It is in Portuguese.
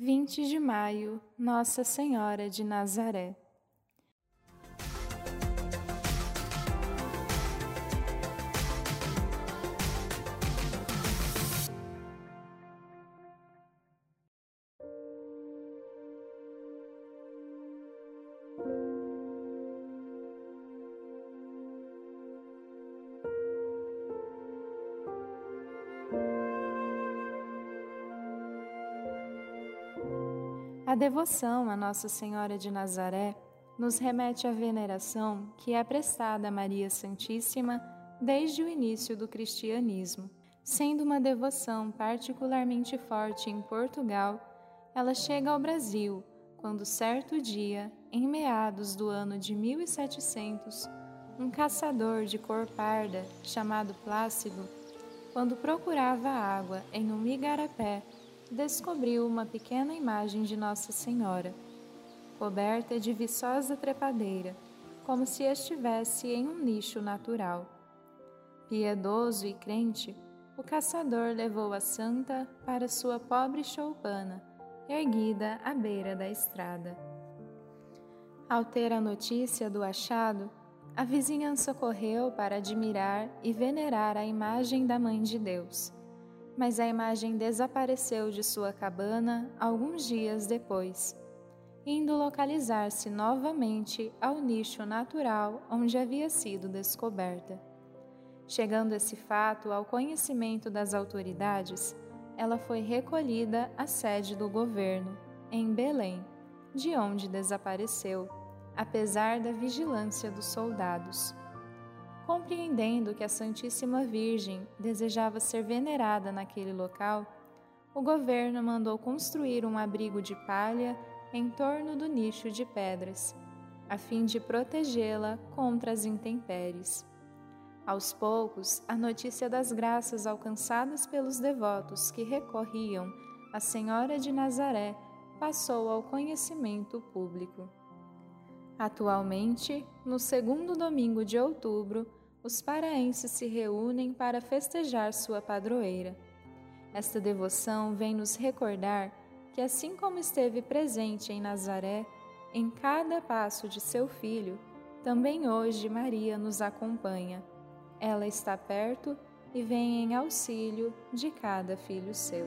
20 de maio, Nossa Senhora de Nazaré. A devoção a Nossa Senhora de Nazaré nos remete à veneração que é prestada a Maria Santíssima desde o início do cristianismo. Sendo uma devoção particularmente forte em Portugal, ela chega ao Brasil quando, certo dia, em meados do ano de 1700, um caçador de cor parda, chamado Plácido, quando procurava água em um igarapé, descobriu uma pequena imagem de Nossa Senhora, coberta de viçosa trepadeira, como se estivesse em um nicho natural. Piedoso e crente, o caçador levou a santa para sua pobre choupana, erguida à beira da estrada. Ao ter a notícia do achado, a vizinhança correu para admirar e venerar a imagem da Mãe de Deus mas a imagem desapareceu de sua cabana alguns dias depois, indo localizar-se novamente ao nicho natural onde havia sido descoberta. Chegando esse fato ao conhecimento das autoridades, ela foi recolhida à sede do governo, em Belém, de onde desapareceu, apesar da vigilância dos soldados. Compreendendo que a Santíssima Virgem desejava ser venerada naquele local, o governo mandou construir um abrigo de palha em torno do nicho de pedras, a fim de protegê-la contra as intempéries. Aos poucos, a notícia das graças alcançadas pelos devotos que recorriam à Senhora de Nazaré passou ao conhecimento público. Atualmente, no segundo domingo de outubro, os paraenses se reúnem para festejar sua padroeira. Esta devoção vem nos recordar que, assim como esteve presente em Nazaré, em cada passo de seu filho, também hoje Maria nos acompanha. Ela está perto e vem em auxílio de cada filho seu.